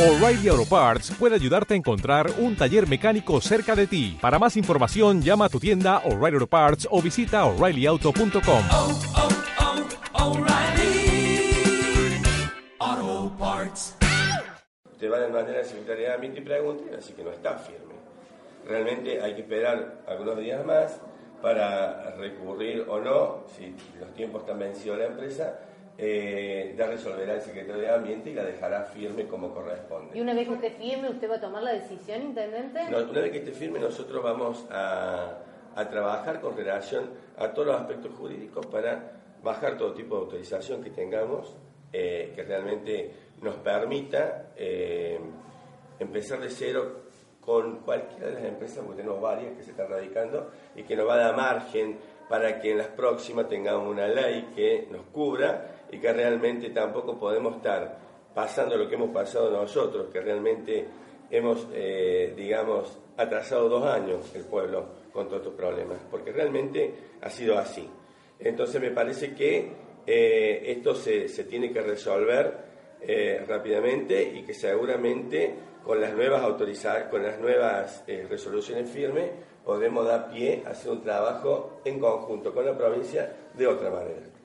O'Reilly Auto Parts puede ayudarte a encontrar un taller mecánico cerca de ti. Para más información, llama a tu tienda O'Reilly Auto Parts o visita oreillyauto.com. oh, oh, Parts. Te van a mandar a y pregunten, así que no está firme. Realmente hay que esperar algunos días más para recurrir o no, si los tiempos están vencidos de la empresa, eh, ya resolverá el secretario de Ambiente y la dejará firme como corresponde. Y una vez que usted firme, ¿usted va a tomar la decisión, intendente? No, una vez que esté firme, nosotros vamos a, a trabajar con relación a todos los aspectos jurídicos para bajar todo tipo de autorización que tengamos eh, que realmente nos permita eh, empezar de cero con cualquiera de las empresas, porque tenemos varias que se están radicando y que nos va a dar margen para que en las próximas tengamos una ley que nos cubra y que realmente tampoco podemos estar pasando lo que hemos pasado nosotros, que realmente hemos, eh, digamos, atrasado dos años el pueblo con todos estos problemas, porque realmente ha sido así. Entonces me parece que eh, esto se, se, tiene que resolver eh, rápidamente y que seguramente con las nuevas autorizadas, con las nuevas eh, resoluciones firmes, podemos dar pie a hacer un trabajo en conjunto con la provincia de otra manera.